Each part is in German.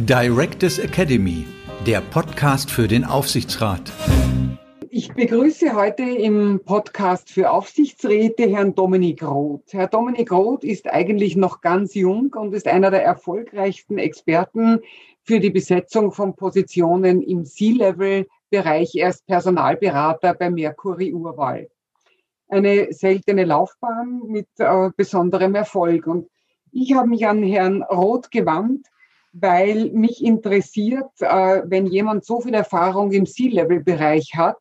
Directors Academy, der Podcast für den Aufsichtsrat. Ich begrüße heute im Podcast für Aufsichtsräte Herrn Dominik Roth. Herr Dominik Roth ist eigentlich noch ganz jung und ist einer der erfolgreichsten Experten für die Besetzung von Positionen im C-Level-Bereich. Er ist Personalberater bei Mercury Urwahl. Eine seltene Laufbahn mit äh, besonderem Erfolg. Und ich habe mich an Herrn Roth gewandt, weil mich interessiert, äh, wenn jemand so viel Erfahrung im C-Level-Bereich hat,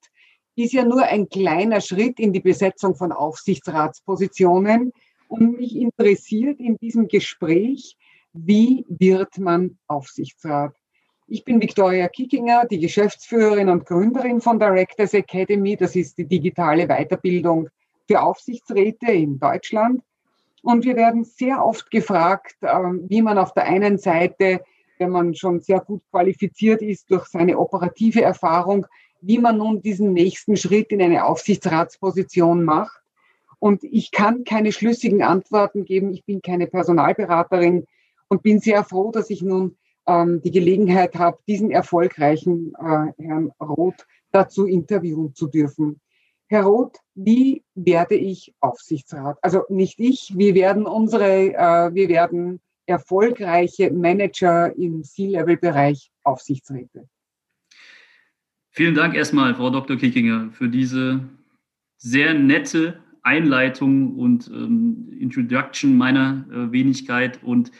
ist ja nur ein kleiner Schritt in die Besetzung von Aufsichtsratspositionen. Und mich interessiert in diesem Gespräch, wie wird man Aufsichtsrat? Ich bin Viktoria Kickinger, die Geschäftsführerin und Gründerin von Directors Academy. Das ist die digitale Weiterbildung für Aufsichtsräte in Deutschland. Und wir werden sehr oft gefragt, ähm, wie man auf der einen Seite, wenn man schon sehr gut qualifiziert ist durch seine operative Erfahrung, wie man nun diesen nächsten Schritt in eine Aufsichtsratsposition macht. Und ich kann keine schlüssigen Antworten geben. Ich bin keine Personalberaterin und bin sehr froh, dass ich nun ähm, die Gelegenheit habe, diesen erfolgreichen äh, Herrn Roth dazu interviewen zu dürfen. Herr Roth, wie werde ich Aufsichtsrat? Also nicht ich, wir werden unsere, äh, wir werden erfolgreiche Manager im C-Level-Bereich Aufsichtsräte. Vielen Dank erstmal, Frau Dr. Kickinger, für diese sehr nette Einleitung und ähm, Introduction meiner äh, Wenigkeit und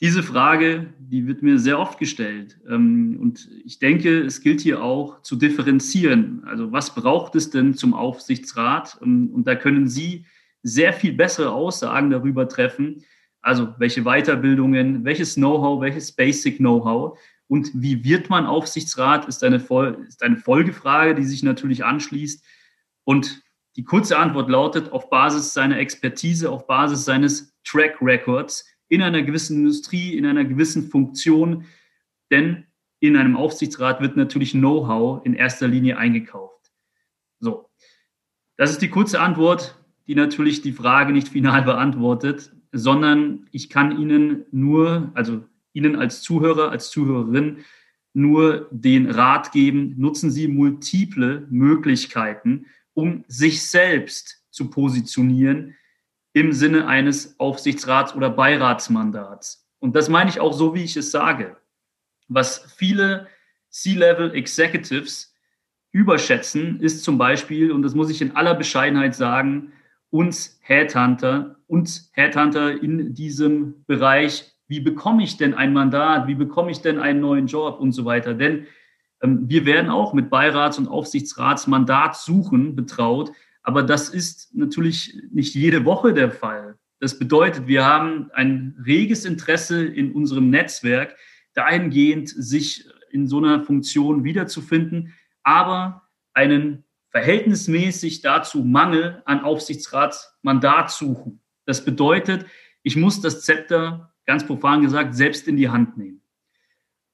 diese Frage, die wird mir sehr oft gestellt. Ähm, und ich denke, es gilt hier auch zu differenzieren. Also was braucht es denn zum Aufsichtsrat? Ähm, und da können Sie sehr viel bessere Aussagen darüber treffen. Also welche Weiterbildungen, welches Know-how, welches Basic Know-how. Und wie wird man Aufsichtsrat, ist eine, ist eine Folgefrage, die sich natürlich anschließt. Und die kurze Antwort lautet, auf Basis seiner Expertise, auf Basis seines Track Records, in einer gewissen Industrie, in einer gewissen Funktion, denn in einem Aufsichtsrat wird natürlich Know-how in erster Linie eingekauft. So, das ist die kurze Antwort, die natürlich die Frage nicht final beantwortet, sondern ich kann Ihnen nur, also Ihnen als Zuhörer, als Zuhörerin, nur den Rat geben, nutzen Sie multiple Möglichkeiten, um sich selbst zu positionieren im Sinne eines Aufsichtsrats- oder Beiratsmandats. Und das meine ich auch so, wie ich es sage. Was viele C-Level Executives überschätzen, ist zum Beispiel, und das muss ich in aller Bescheidenheit sagen, uns Headhunter, uns Headhunter in diesem Bereich, wie bekomme ich denn ein Mandat, wie bekomme ich denn einen neuen Job und so weiter. Denn ähm, wir werden auch mit Beirats- und Aufsichtsratsmandatsuchen betraut, aber das ist natürlich nicht jede Woche der Fall. Das bedeutet, wir haben ein reges Interesse in unserem Netzwerk, dahingehend sich in so einer Funktion wiederzufinden, aber einen verhältnismäßig dazu Mangel an Aufsichtsratsmandat suchen. Das bedeutet, ich muss das Zepter, ganz profan gesagt, selbst in die Hand nehmen.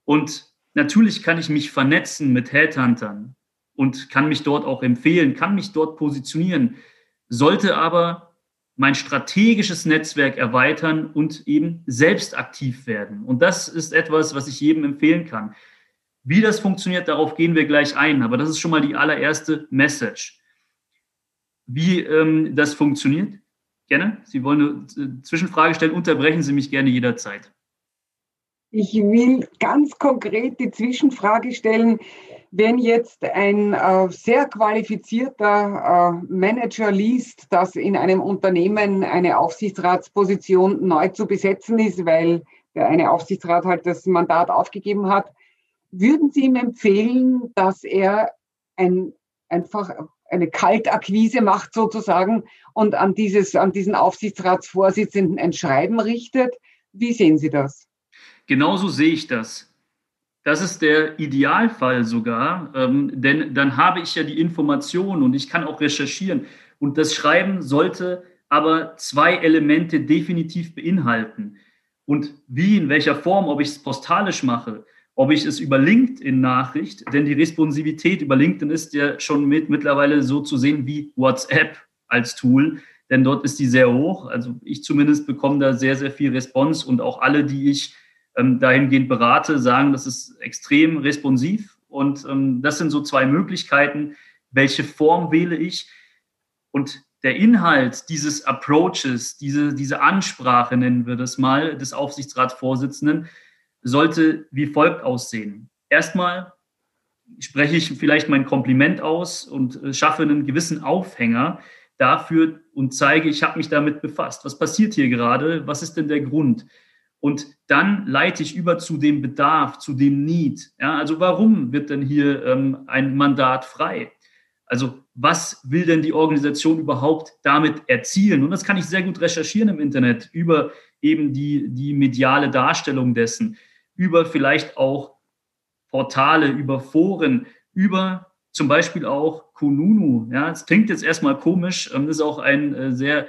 Und natürlich kann ich mich vernetzen mit Headhuntern, und kann mich dort auch empfehlen, kann mich dort positionieren, sollte aber mein strategisches Netzwerk erweitern und eben selbst aktiv werden. Und das ist etwas, was ich jedem empfehlen kann. Wie das funktioniert, darauf gehen wir gleich ein, aber das ist schon mal die allererste Message. Wie ähm, das funktioniert? Gerne. Sie wollen eine Zwischenfrage stellen, unterbrechen Sie mich gerne jederzeit. Ich will ganz konkret die Zwischenfrage stellen wenn jetzt ein äh, sehr qualifizierter äh, Manager liest, dass in einem Unternehmen eine Aufsichtsratsposition neu zu besetzen ist, weil der eine Aufsichtsrat halt das Mandat aufgegeben hat, würden Sie ihm empfehlen, dass er ein, einfach eine Kaltakquise macht sozusagen und an, dieses, an diesen Aufsichtsratsvorsitzenden ein Schreiben richtet? Wie sehen Sie das? Genauso sehe ich das. Das ist der Idealfall sogar, ähm, denn dann habe ich ja die Information und ich kann auch recherchieren. Und das Schreiben sollte aber zwei Elemente definitiv beinhalten. Und wie, in welcher Form, ob ich es postalisch mache, ob ich es über LinkedIn-Nachricht, denn die Responsivität über LinkedIn ist ja schon mit, mittlerweile so zu sehen wie WhatsApp als Tool, denn dort ist die sehr hoch. Also ich zumindest bekomme da sehr, sehr viel Response und auch alle, die ich ähm, dahingehend berate, sagen, das ist extrem responsiv. Und ähm, das sind so zwei Möglichkeiten. Welche Form wähle ich? Und der Inhalt dieses Approaches, diese, diese Ansprache, nennen wir das mal, des Aufsichtsratsvorsitzenden, sollte wie folgt aussehen. Erstmal spreche ich vielleicht mein Kompliment aus und äh, schaffe einen gewissen Aufhänger dafür und zeige, ich habe mich damit befasst. Was passiert hier gerade? Was ist denn der Grund? Und dann leite ich über zu dem Bedarf, zu dem Need. Ja, also warum wird denn hier ähm, ein Mandat frei? Also was will denn die Organisation überhaupt damit erzielen? Und das kann ich sehr gut recherchieren im Internet über eben die, die mediale Darstellung dessen, über vielleicht auch Portale, über Foren, über zum Beispiel auch Kununu. Ja, es klingt jetzt erstmal komisch, ähm, ist auch ein äh, sehr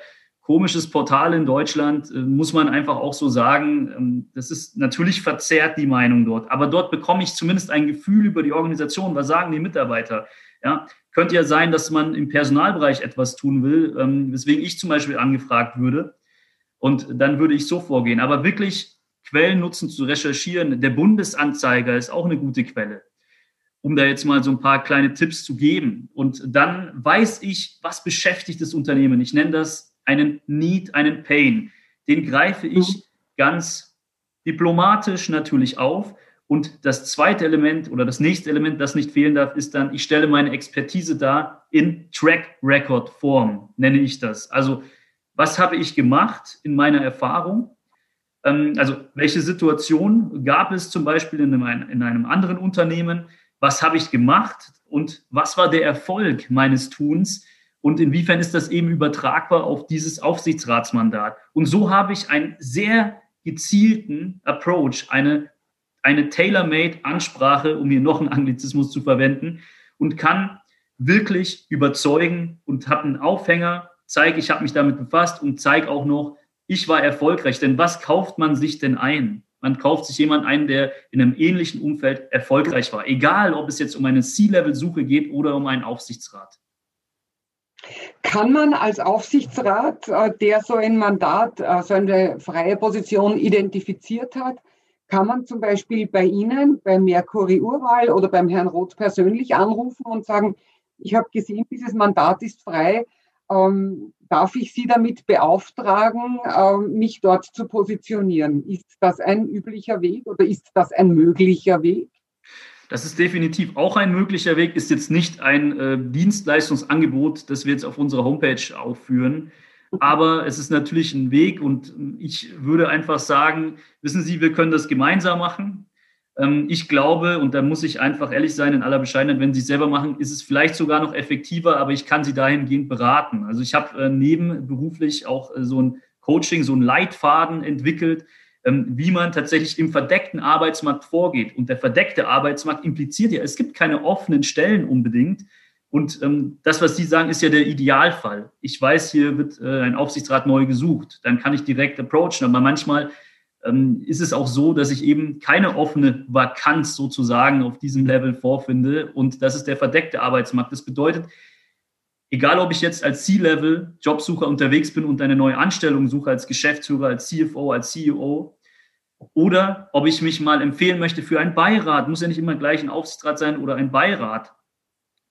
komisches Portal in Deutschland, äh, muss man einfach auch so sagen. Ähm, das ist natürlich verzerrt die Meinung dort, aber dort bekomme ich zumindest ein Gefühl über die Organisation. Was sagen die Mitarbeiter? Ja, könnte ja sein, dass man im Personalbereich etwas tun will, ähm, weswegen ich zum Beispiel angefragt würde. Und dann würde ich so vorgehen. Aber wirklich Quellen nutzen zu recherchieren. Der Bundesanzeiger ist auch eine gute Quelle, um da jetzt mal so ein paar kleine Tipps zu geben. Und dann weiß ich, was beschäftigt das Unternehmen. Ich nenne das einen Need, einen Pain. Den greife ich mhm. ganz diplomatisch natürlich auf und das zweite Element oder das nächste Element, das nicht fehlen darf, ist dann, ich stelle meine Expertise dar in Track Record Form, nenne ich das. Also, was habe ich gemacht in meiner Erfahrung? Ähm, also, welche Situation gab es zum Beispiel in einem, in einem anderen Unternehmen? Was habe ich gemacht und was war der Erfolg meines Tuns? Und inwiefern ist das eben übertragbar auf dieses Aufsichtsratsmandat? Und so habe ich einen sehr gezielten Approach, eine eine tailor-made Ansprache, um hier noch einen Anglizismus zu verwenden, und kann wirklich überzeugen und habe einen Aufhänger, zeige, ich habe mich damit befasst und zeige auch noch, ich war erfolgreich. Denn was kauft man sich denn ein? Man kauft sich jemanden ein, der in einem ähnlichen Umfeld erfolgreich war. Egal, ob es jetzt um eine C-Level-Suche geht oder um einen Aufsichtsrat. Kann man als Aufsichtsrat, äh, der so ein Mandat, äh, so eine freie Position identifiziert hat, kann man zum Beispiel bei Ihnen, bei Mercury Urwahl oder beim Herrn Roth persönlich anrufen und sagen, ich habe gesehen, dieses Mandat ist frei. Ähm, darf ich Sie damit beauftragen, ähm, mich dort zu positionieren? Ist das ein üblicher Weg oder ist das ein möglicher Weg? Das ist definitiv auch ein möglicher Weg, ist jetzt nicht ein äh, Dienstleistungsangebot, das wir jetzt auf unserer Homepage aufführen. Aber es ist natürlich ein Weg und ich würde einfach sagen, wissen Sie, wir können das gemeinsam machen. Ähm, ich glaube, und da muss ich einfach ehrlich sein, in aller Bescheidenheit, wenn Sie es selber machen, ist es vielleicht sogar noch effektiver, aber ich kann Sie dahingehend beraten. Also ich habe äh, nebenberuflich auch äh, so ein Coaching, so ein Leitfaden entwickelt, wie man tatsächlich im verdeckten Arbeitsmarkt vorgeht. Und der verdeckte Arbeitsmarkt impliziert ja, es gibt keine offenen Stellen unbedingt, und ähm, das, was Sie sagen, ist ja der Idealfall. Ich weiß, hier wird äh, ein Aufsichtsrat neu gesucht. Dann kann ich direkt approachen. Aber manchmal ähm, ist es auch so, dass ich eben keine offene Vakanz sozusagen auf diesem Level vorfinde. Und das ist der verdeckte Arbeitsmarkt. Das bedeutet, egal ob ich jetzt als C-Level Jobsucher unterwegs bin und eine neue Anstellung suche als Geschäftsführer, als CFO, als CEO, oder ob ich mich mal empfehlen möchte für einen Beirat, muss ja nicht immer gleich ein Aufsichtsrat sein oder ein Beirat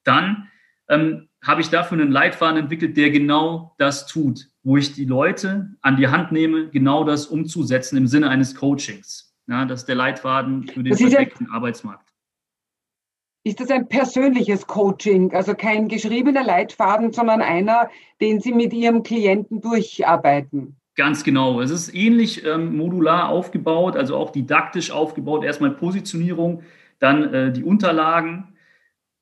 dann ähm, habe ich dafür einen Leitfaden entwickelt, der genau das tut, wo ich die Leute an die Hand nehme, genau das umzusetzen im Sinne eines Coachings. Ja, das ist der Leitfaden für den perfekten ja, Arbeitsmarkt. Ist das ein persönliches Coaching, also kein geschriebener Leitfaden, sondern einer, den Sie mit Ihrem Klienten durcharbeiten? Ganz genau. Es ist ähnlich ähm, modular aufgebaut, also auch didaktisch aufgebaut. Erstmal Positionierung, dann äh, die Unterlagen,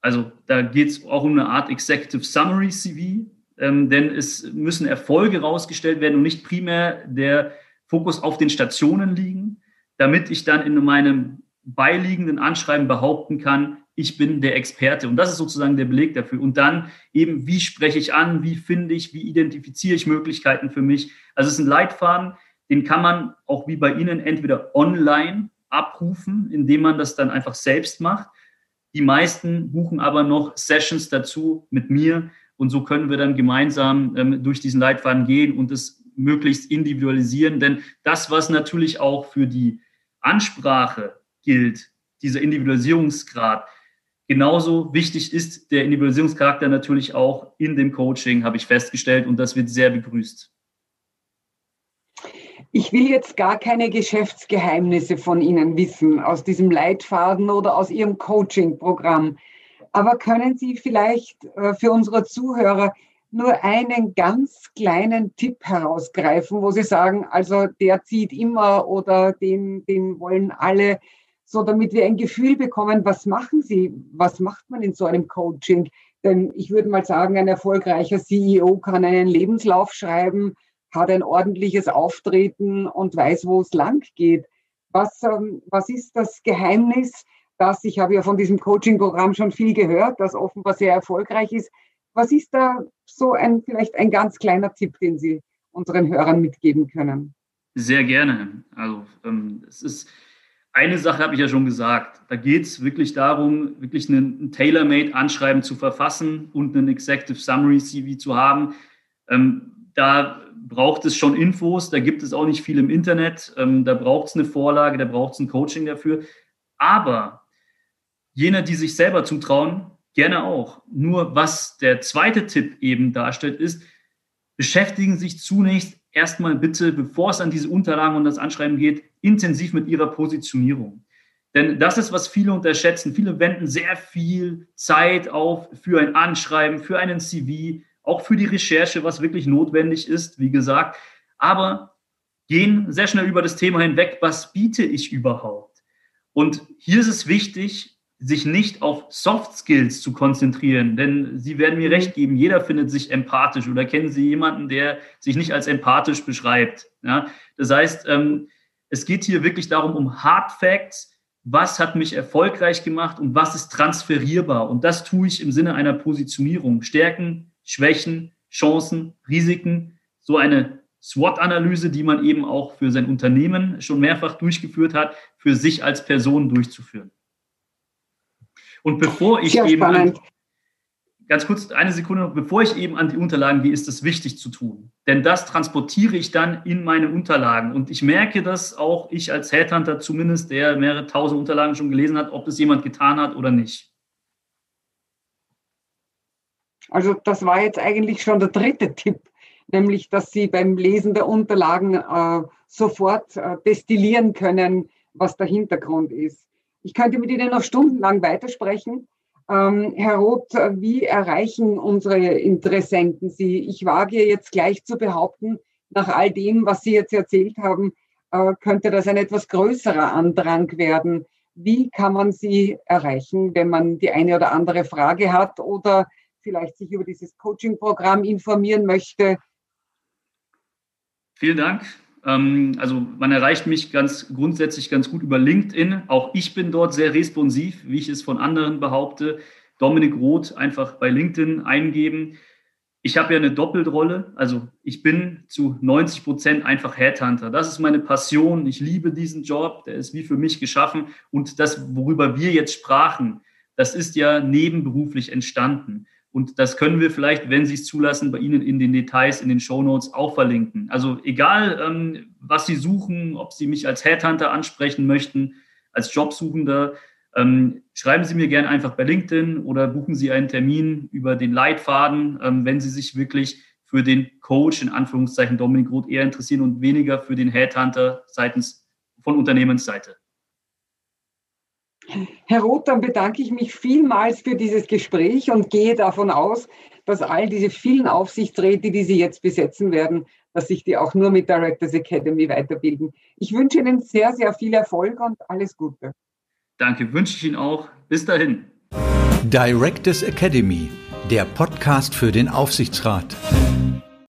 also da geht es auch um eine Art Executive Summary CV, ähm, denn es müssen Erfolge rausgestellt werden und nicht primär der Fokus auf den Stationen liegen, damit ich dann in meinem beiliegenden Anschreiben behaupten kann, ich bin der Experte. Und das ist sozusagen der Beleg dafür. Und dann eben, wie spreche ich an, wie finde ich, wie identifiziere ich Möglichkeiten für mich. Also es ist ein Leitfaden, den kann man auch wie bei Ihnen entweder online abrufen, indem man das dann einfach selbst macht die meisten buchen aber noch Sessions dazu mit mir und so können wir dann gemeinsam ähm, durch diesen Leitfaden gehen und es möglichst individualisieren. Denn das, was natürlich auch für die Ansprache gilt, dieser Individualisierungsgrad, genauso wichtig ist der Individualisierungscharakter natürlich auch in dem Coaching, habe ich festgestellt, und das wird sehr begrüßt. Ich will jetzt gar keine Geschäftsgeheimnisse von Ihnen wissen, aus diesem Leitfaden oder aus Ihrem Coaching-Programm. Aber können Sie vielleicht äh, für unsere Zuhörer nur einen ganz kleinen Tipp herausgreifen, wo Sie sagen, also der zieht immer oder den, den wollen alle, so damit wir ein Gefühl bekommen, was machen Sie, was macht man in so einem Coaching? Denn ich würde mal sagen, ein erfolgreicher CEO kann einen Lebenslauf schreiben, hat ein ordentliches Auftreten und weiß, wo es lang geht. Was, ähm, was ist das Geheimnis, dass ich habe ja von diesem Coaching-Programm schon viel gehört, das offenbar sehr erfolgreich ist. Was ist da so ein, vielleicht ein ganz kleiner Tipp, den Sie unseren Hörern mitgeben können? Sehr gerne. Also ähm, es ist eine Sache, habe ich ja schon gesagt. Da geht es wirklich darum, wirklich ein Tailor-Made-Anschreiben zu verfassen und einen Executive Summary CV zu haben. Ähm, da braucht es schon Infos, da gibt es auch nicht viel im Internet, ähm, da braucht es eine Vorlage, da braucht es ein Coaching dafür. Aber jene, die sich selber zutrauen, Gerne auch. Nur was der zweite Tipp eben darstellt, ist, beschäftigen sich zunächst erstmal bitte, bevor es an diese Unterlagen und das Anschreiben geht, intensiv mit ihrer Positionierung. Denn das ist, was viele unterschätzen. Viele wenden sehr viel Zeit auf für ein Anschreiben, für einen CV, auch für die Recherche, was wirklich notwendig ist, wie gesagt. Aber gehen sehr schnell über das Thema hinweg, was biete ich überhaupt? Und hier ist es wichtig, sich nicht auf Soft Skills zu konzentrieren, denn Sie werden mir recht geben, jeder findet sich empathisch oder kennen Sie jemanden, der sich nicht als empathisch beschreibt. Ja? Das heißt, ähm, es geht hier wirklich darum, um Hard Facts, was hat mich erfolgreich gemacht und was ist transferierbar. Und das tue ich im Sinne einer Positionierung. Stärken, Schwächen, Chancen, Risiken, so eine SWOT-Analyse, die man eben auch für sein Unternehmen schon mehrfach durchgeführt hat, für sich als Person durchzuführen. Und bevor ich Sehr eben an, ganz kurz eine Sekunde noch, bevor ich eben an die Unterlagen gehe, ist es wichtig zu tun. Denn das transportiere ich dann in meine Unterlagen. Und ich merke das auch ich als Headhunter zumindest, der mehrere tausend Unterlagen schon gelesen hat, ob das jemand getan hat oder nicht. Also das war jetzt eigentlich schon der dritte Tipp, nämlich dass Sie beim Lesen der Unterlagen äh, sofort äh, destillieren können, was der Hintergrund ist. Ich könnte mit Ihnen noch stundenlang weitersprechen. Ähm, Herr Roth, wie erreichen unsere Interessenten Sie? Ich wage jetzt gleich zu behaupten, nach all dem, was Sie jetzt erzählt haben, äh, könnte das ein etwas größerer Andrang werden. Wie kann man Sie erreichen, wenn man die eine oder andere Frage hat oder vielleicht sich über dieses Coaching-Programm informieren möchte? Vielen Dank. Ähm, also man erreicht mich ganz grundsätzlich ganz gut über LinkedIn. Auch ich bin dort sehr responsiv, wie ich es von anderen behaupte. Dominik Roth einfach bei LinkedIn eingeben. Ich habe ja eine Doppelrolle. Also ich bin zu 90 Prozent einfach Headhunter. Das ist meine Passion. Ich liebe diesen Job. Der ist wie für mich geschaffen. Und das, worüber wir jetzt sprachen, das ist ja nebenberuflich entstanden. Und das können wir vielleicht, wenn Sie es zulassen, bei Ihnen in den Details, in den Show Notes auch verlinken. Also egal, ähm, was Sie suchen, ob Sie mich als Headhunter ansprechen möchten, als Jobsuchender, ähm, schreiben Sie mir gerne einfach bei LinkedIn oder buchen Sie einen Termin über den Leitfaden, ähm, wenn Sie sich wirklich für den Coach, in Anführungszeichen Dominik Roth, eher interessieren und weniger für den Headhunter seitens von Unternehmensseite. Herr Roth, dann bedanke ich mich vielmals für dieses Gespräch und gehe davon aus, dass all diese vielen Aufsichtsräte, die Sie jetzt besetzen werden, dass sich die auch nur mit Directors Academy weiterbilden. Ich wünsche Ihnen sehr, sehr viel Erfolg und alles Gute. Danke, wünsche ich Ihnen auch. Bis dahin. Directors Academy, der Podcast für den Aufsichtsrat.